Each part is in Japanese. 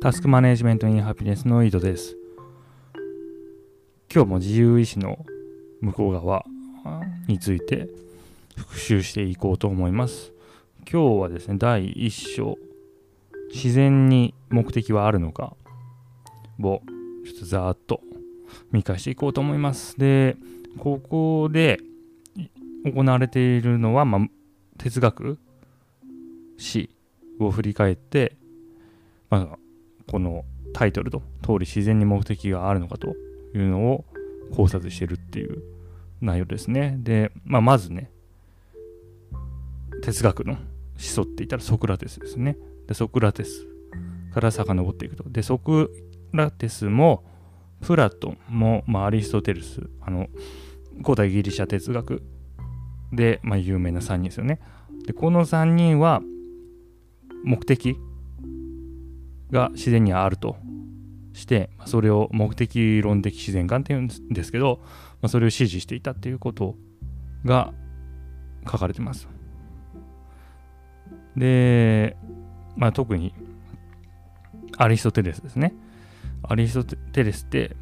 タスクマネジメントインハピネスの井戸です。今日も自由意志の向こう側について復習していこうと思います。今日はですね、第1章、自然に目的はあるのかをちょっとざーっと見返していこうと思います。で、ここで行われているのは、まあ、哲学史を振り返って、まあ、このタイトルと通り自然に目的があるのかというのを考察してるっていう内容ですね。で、まあ、まずね、哲学の始祖って言ったらソクラテスですね。で、ソクラテスから遡っていくと。で、ソクラテスも、プラトンも、まあ、アリストテレス、あの、古代ギリシャ哲学で、まあ、有名な3人ですよね。で、この3人は、目的が自然にあるとしてそれを目的論的自然観っていうんですけど、まあ、それを支持していたっていうことが書かれてます。で、まあ、特にアリストテレスですね。アリストテレスって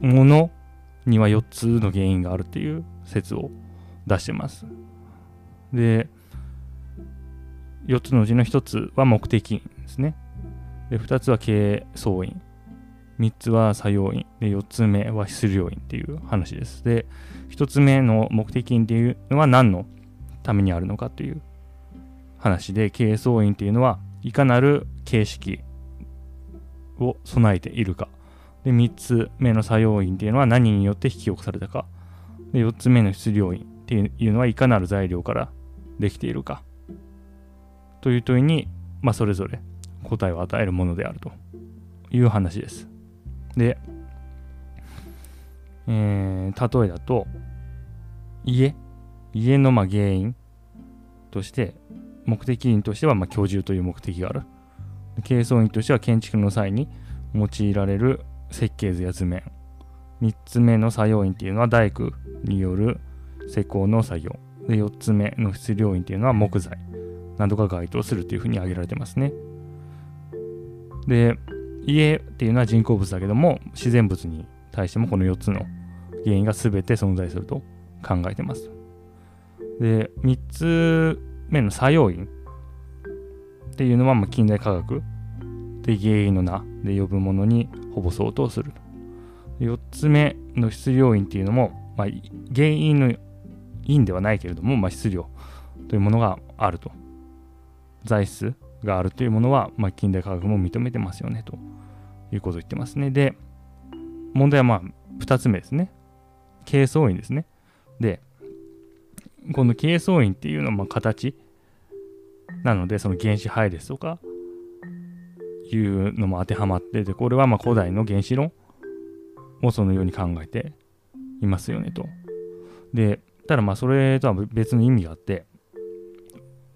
ものには4つの原因があるっていう説を出してます。で、4つのうちの1つは目的ですね。で、2つは経営総因。3つは作用因。で、4つ目は質量因っていう話です。で、1つ目の目的因っていうのは何のためにあるのかっていう話で、経営総因っていうのはいかなる形式を備えているか。で、3つ目の作用因っていうのは何によって引き起こされたか。で、4つ目の質量因っていうのはいかなる材料からできているか。という問いに、まあ、それぞれ答えを与えるものであるという話です。で、えー、例えだと、家、家のまあ原因として、目的因としてはまあ居住という目的がある。形相因としては建築の際に用いられる設計図や図面。3つ目の作用因っていうのは大工による施工の作業。で、4つ目の質量因っていうのは木材などが該当するっていうふうに挙げられてますね。で、家っていうのは人工物だけども、自然物に対してもこの4つの原因が全て存在すると考えてます。で、3つ目の作用因っていうのは、ま近代科学で原因の名で呼ぶものにほぼ相当する。4つ目の質量因っていうのも、まあ、原因の因ではないけれども、まあ、質量というものがあると。材質があるというものは、まあ、近代科学も認めてますよねということを言ってますね。で、問題はまあ2つ目ですね。形相因ですね。で、この形相因っていうのはまあ形なので、その原子配列とかいうのも当てはまってて、これはまあ古代の原子論をそのように考えていますよねと。で、ただまあそれとは別の意味があって、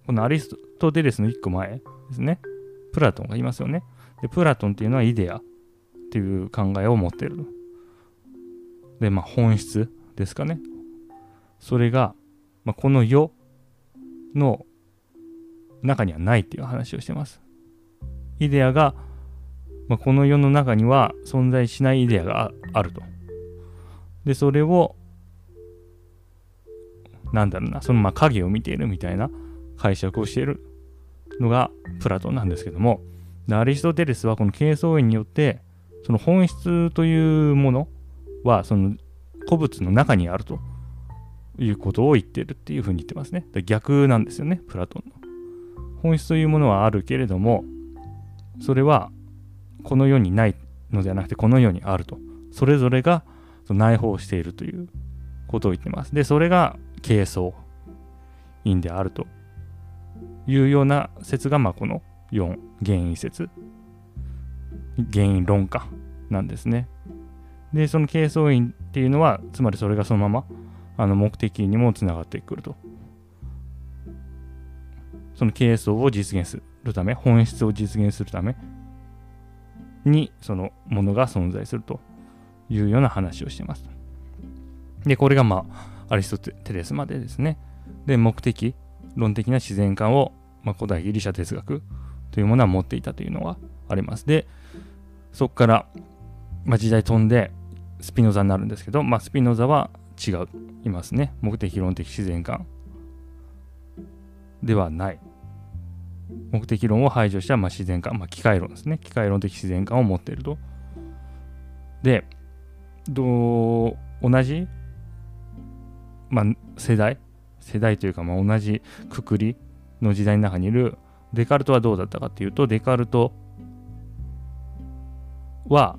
このアリストテレスの1個前ですね。プラトンがいますよね。で、プラトンっていうのはイデアっていう考えを持ってる。で、まあ本質ですかね。それが、まあ、この世の中にはないっていう話をしてます。イデアが、まあ、この世の中には存在しないイデアがあると。で、それを、なんだろうな、そのまあ影を見ているみたいな解釈をしているのがプラトンなんですけども、アリストテレスはこの形相因によって、その本質というものは、その古物の中にあるということを言ってるっていうふうに言ってますね。逆なんですよね、プラトンの。本質というものはあるけれども、それはこの世にないのではなくて、この世にあると。それぞれが内包しているということを言ってます。で、それが形相因であるというような説が、まあ、この4原因説原因論家なんですね。でその形相因っていうのはつまりそれがそのままあの目的にもつながってくると。その形相を実現するため本質を実現するためにそのものが存在するというような話をしてます。でこれがまあアリストテレスまでですね。で目的論的な自然観を、まあ、古代ギリシャ哲学というものは持っていたというのはあります。で、そこから、まあ、時代飛んでスピノザになるんですけど、まあ、スピノザは違う、いますね。目的論的自然観ではない。目的論を排除したまあ自然観、まあ、機械論ですね。機械論的自然観を持っていると。で、どう同じ、まあ、世代世代というか、まあ、同じくくりの時代の中にいるデカルトはどうだったかっていうと、デカルトは、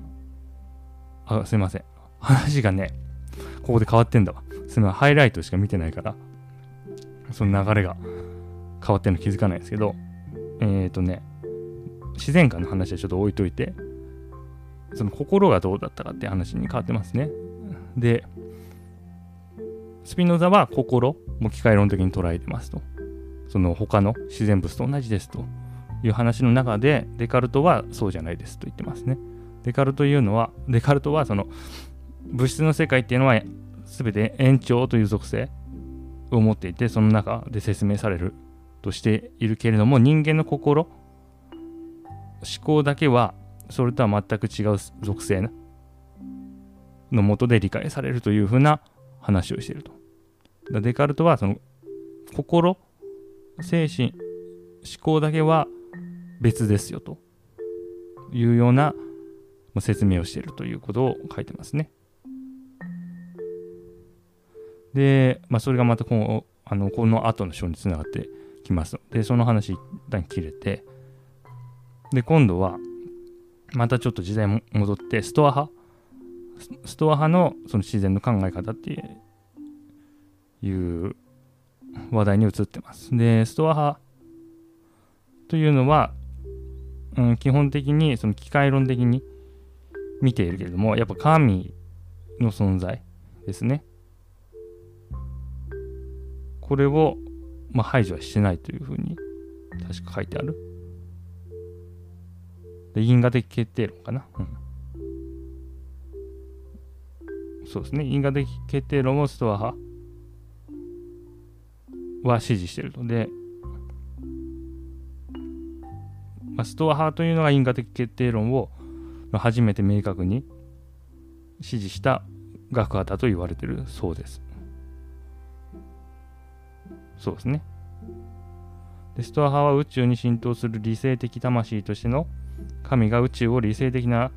あ、すいません。話がね、ここで変わってんだわ。すみません。ハイライトしか見てないから、その流れが変わってるの気づかないですけど、えっ、ー、とね、自然観の話はちょっと置いといて、その心がどうだったかって話に変わってますね。で、スピノザは心もう機械論的に捉えてますと。その他の自然物と同じですという話の中で、デカルトはそうじゃないですと言ってますね。デカルトいうのは、デカルトはその物質の世界っていうのは全て延長という属性を持っていて、その中で説明されるとしているけれども、人間の心、思考だけはそれとは全く違う属性のもとで理解されるというふうな話をしていると。デカルトはその心、精神、思考だけは別ですよというような説明をしているということを書いてますね。で、まあ、それがまたこのあのこの後の章につながってきますで、その話一旦切れて、で、今度は、またちょっと時代も戻って、ストア派ストア派のその自然の考え方っていう話題に移ってます。で、ストア派というのは、うん、基本的にその機械論的に見ているけれども、やっぱ神の存在ですね。これを、まあ、排除はしてないというふうに確か書いてある。で因果的決定論かな。うんそうですね。因果的決定論をストア派は支持しているので、まあ、ストア派というのが因果的決定論を初めて明確に支持した学派だと言われているそうです。そうですね。でストア派は宇宙に浸透する理性的魂としての神が宇宙を理性的な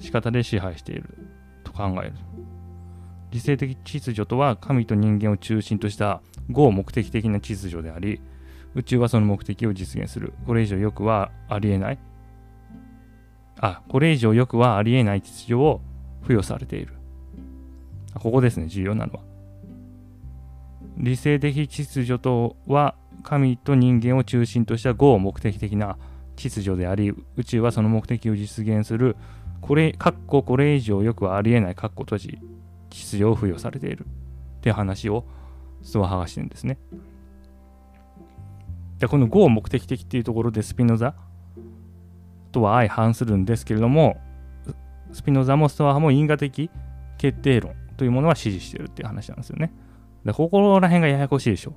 仕方で支配していると考える。理性的秩序とは神と人間を中心とした合目的的な秩序であり、宇宙はその目的を実現する。これ以上よくはありえない。あ、これ以上よくはありえない秩序を付与されている。ここですね、重要なのは。理性的秩序とは神と人間を中心とした合目的的な秩序であり、宇宙はその目的を実現する、これ、かっここれ以上よくはありえない、かっこ閉じ、秩序を付与されているって話をストア派がしてるんですね。でこの合目的的っていうところでスピノザとは相反するんですけれどもスピノザもストア派も因果的決定論というものは支持してるっていう話なんですよね。でここら辺がややこしいでしょ。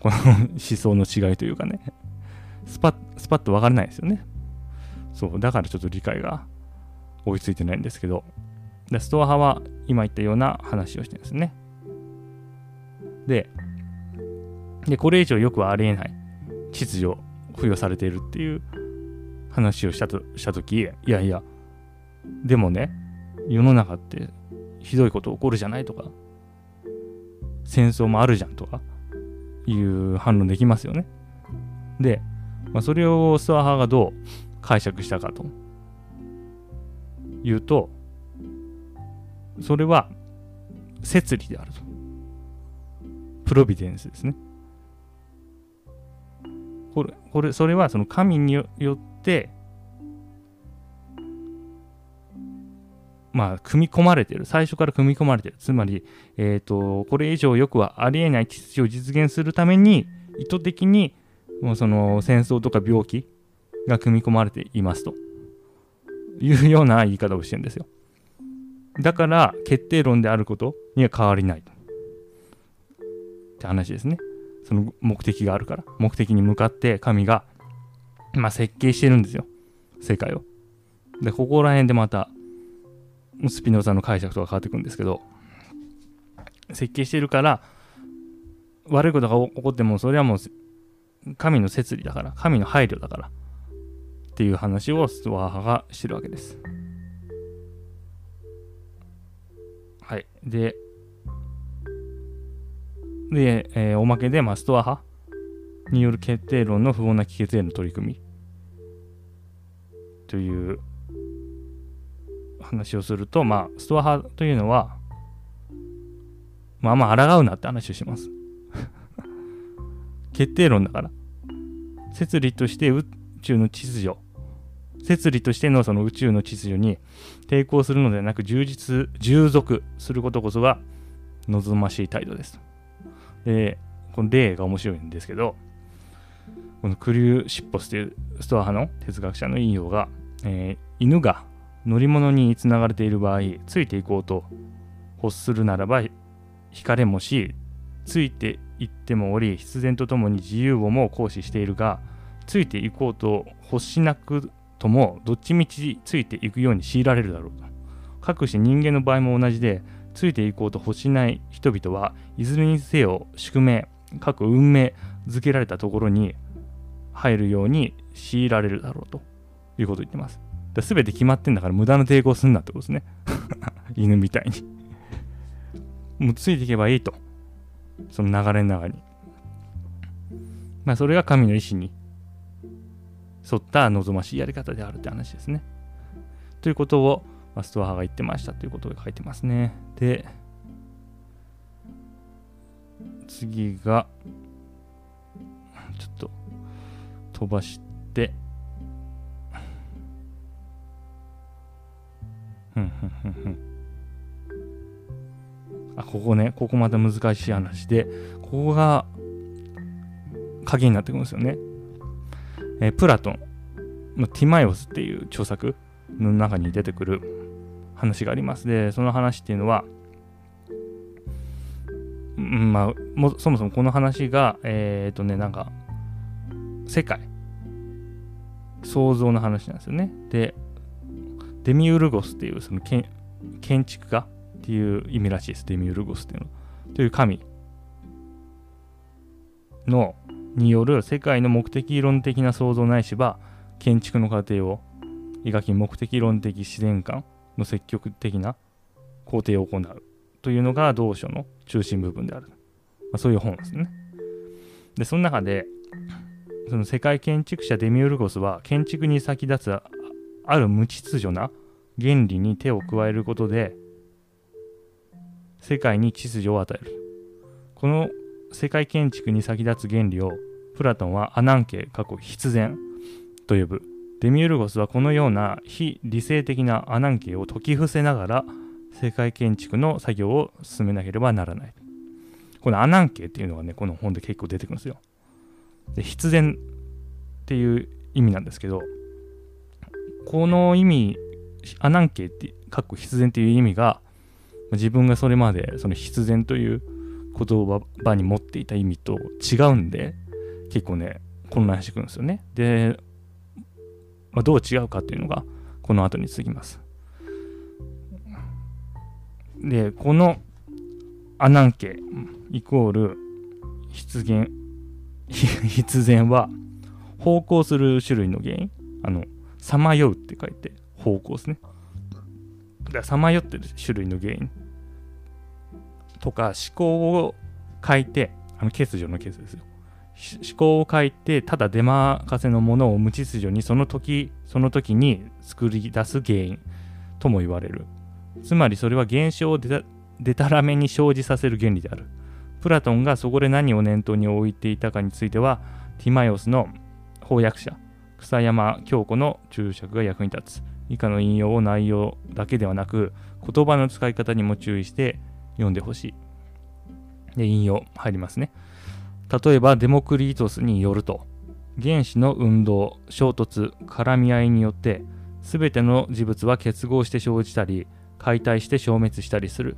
この思想の違いというかね。スパッ、スパッと分からないですよね。そう、だからちょっと理解が追いついてないんですけど、でストア派は今言ったような話をしてるんですね。で、でこれ以上よくはありえない秩序を付与されているっていう話をしたとしたとき、いやいや、でもね、世の中ってひどいこと起こるじゃないとか、戦争もあるじゃんとかいう反論できますよね。で、まあ、それをストア派がどう解釈したかというと、それは摂理であると。プロビデンスですね。これ、これ、それはその神によってまあ、組み込まれてる。最初から組み込まれてる。つまり、えっ、ー、と、これ以上よくはありえない秩序を実現するために、意図的に、もうその戦争とか病気が組み込まれていますというような言い方をしてるんですよ。だから、決定論であることには変わりないと。って話ですね。その目的があるから。目的に向かって神が、まあ、設計してるんですよ。世界を。で、ここら辺でまた、スピノザの解釈とか変わってくるんですけど、設計してるから、悪いことが起こっても、それはもう、神の摂理だから、神の配慮だから、っていう話をストア派がしてるわけです。はい。で、で、えー、おまけで、まあ、ストア派？による決定論の不穏な帰結への取り組みという話をすると、まあ、ストア派というのは、まあまあ、抗うなって話をします。決定論だから。摂理として宇宙の秩序、摂理としてのその宇宙の秩序に抵抗するのではなく、充実、従属することこそが望ましい態度です。で、この例が面白いんですけど、このクリューシッポスというストア派の哲学者の引用が、えー、犬が乗り物につながれている場合、ついていこうと欲するならば、惹かれもし、ついていってもおり、必然とともに自由をも行使しているが、ついていこうと欲しなくとも、どっちみちついていくように強いられるだろうと。かくし人間の場合も同じで、ついていこうと欲しない人々はいずれにせよ宿命、各運命づけられたところに入るように強いられるだろうということを言ってます。すべて決まってんだから無駄な抵抗すんなってことですね。犬みたいにもうついていけばいいと。その流れの中に。まあそれが神の意志に沿った望ましいやり方であるって話ですね。ということをまあ、ストア派が言ってましたということが書いてますね。で、次が、ちょっと飛ばして、ふんふんふんふん。あ、ここね、ここまた難しい話で、ここが鍵になってくるんですよね。え、プラトンのティマイオスっていう著作の中に出てくる話があります。で、その話っていうのは、うん、まあ、もそもそもこの話が、えっ、ー、とね、なんか、世界、創造の話なんですよね。で、デミウルゴスっていうその建建築家っていう意味らしいです。デミウルゴスっていうの。という神のによる世界の目的論的な創造ないしは建築の過程を描き目的論的自然観の積極的な工程を行うというのが同書の中心部分である。まあ、そういう本ですね。で、その中で、その世界建築者デミウルゴスは建築に先立つある無秩序な原理に手を加えることで世界に秩序を与える。この世界建築に先立つ原理をプラトンはアナンケ過去必然と呼ぶデミウルゴスはこのような非理性的なアナンケを解き伏せながら世界建築の作業を進めなければならない。このアナンケっていうのがね、この本で結構出てくるんですよ。で必然っていう意味なんですけど、この意味、アナンケって、かっこ必然っていう意味が、自分がそれまでその必然という言葉に持っていた意味と違うんで、結構ね、混乱してくるんですよね。で、ま、どう違うかっていうのがこの後に続きます。で、このアナンケイコール出現、必然は方向する種類の原因。あの、さまようって書いて方向ですね。さまよってる種類の原因とか思考を書いて、あの欠如のケースですよ。思考を書いてただ出任せのものを無秩序にその時その時に作り出す原因とも言われる。つまりそれは現象をでたらめに生じさせる原理である。プラトンがそこで何を念頭に置いていたかについてはティマイオスの翻訳者草山京子の注釈が役に立つ。以下の引用を内容だけではなく言葉の使い方にも注意して読んでほしい。で引用入りますね。例えばデモクリートスによると原子の運動衝突絡み合いによって全ての事物は結合して生じたり解体して消滅したりする。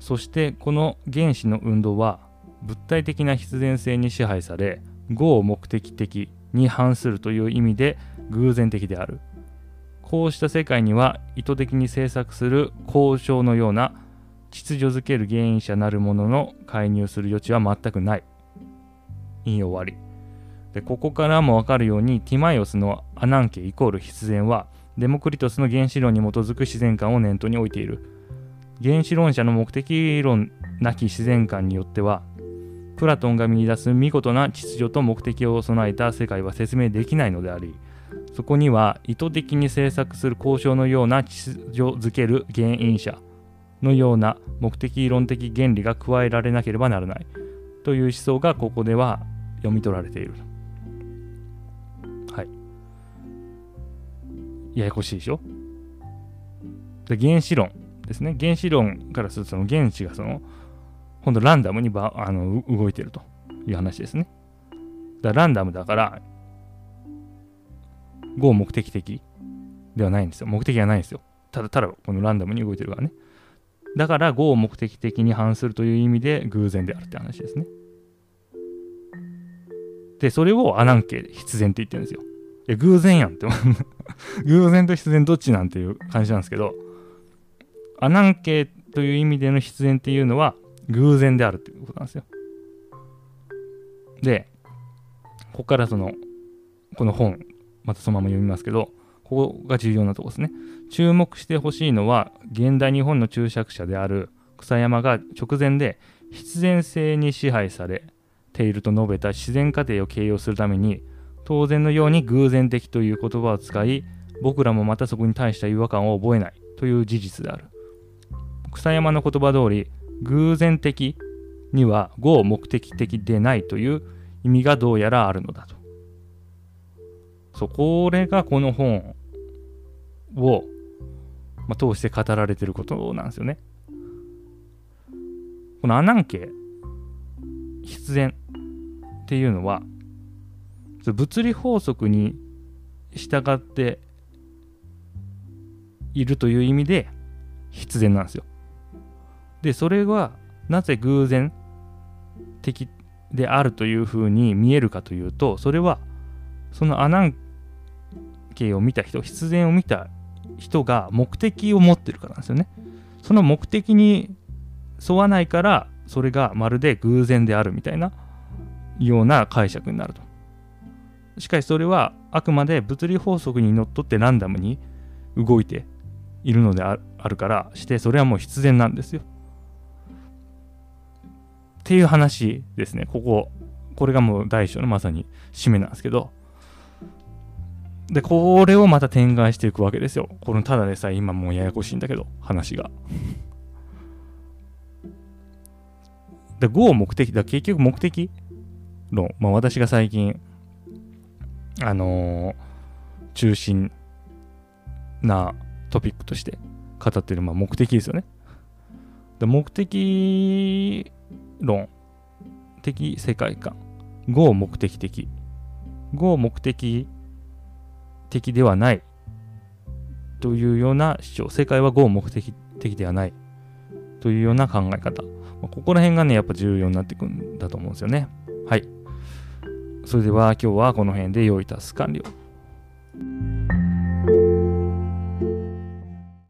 そしてこの原子の運動は物体的な必然性に支配され合目的的に反するという意味で偶然的である。こうした世界には意図的に制作する交渉のような秩序づける原因者なるものの介入する余地は全くない。引用終わり。でここからも分かるようにティマイオスのアナンケイコール必然はデモクリトスの原子論に基づく自然観を念頭に置いている。原子論者の目的論なき自然観によってはプラトンが見出す見事な秩序と目的を備えた世界は説明できないのでありそこには意図的に制作する交渉のような秩序づける原因者のような目的論的原理が加えられなければならない。という思想がここでは読み取られている。はい。ややこしいでしょ？で原子論ですね。原子論からするとその原子がその、ほんとランダムにばあの動いてるという話ですね。だランダムだから、合目的的ではないんですよ。目的はないんですよ。ただただこのランダムに動いてるからね。だから合目的的に反するという意味で偶然であるって話ですね。で、それをアナンケ必然って言ってるんですよ。いや、偶然やんって 偶然と必然どっちなんていう感じなんですけど、アナンケという意味での必然っていうのは偶然であるっていうことなんですよ。で、ここからその、この本、またそのまま読みますけど、ここが重要なとこですね。注目してほしいのは、現代日本の注釈者である草山が直前で必然性に支配されていると述べた自然過程を形容するために、当然のように偶然的という言葉を使い、僕らもまたそこに対した違和感を覚えないという事実である。草山の言葉通り、偶然的には合目的的でないという意味がどうやらあるのだと。そう、これがこの本を、まあ、通して語られてることなんですよね。このアナンケ必然っていうのは物理法則に従っているという意味で必然なんですよ。でそれはなぜ偶然的であるというふうに見えるかというとそれはそのアナンケを見た人必然を見た人が目的を持ってるからなんですよね。その目的に沿わないからそれがまるで偶然であるみたいなような解釈になると。しかしそれはあくまで物理法則にのっとってランダムに動いているのであるからしてそれはもう必然なんですよ。っていう話ですね。ここ。これがもう大章のまさに締めなんですけど。で、これをまた展開していくわけですよ。このただでさえ今もうややこしいんだけど、話が。で、5を目的だ。結局目的論。まあ私が最近、あのー、中心なトピックとして語ってる、まあ、目的ですよね。で目的論的世界観。5目的的。5目的的ではないというような主張。世界は5目的的ではないというような考え方。ここら辺がね、やっぱ重要になってくるんだと思うんですよね。はい。それでは今日はこの辺で用意タス完了。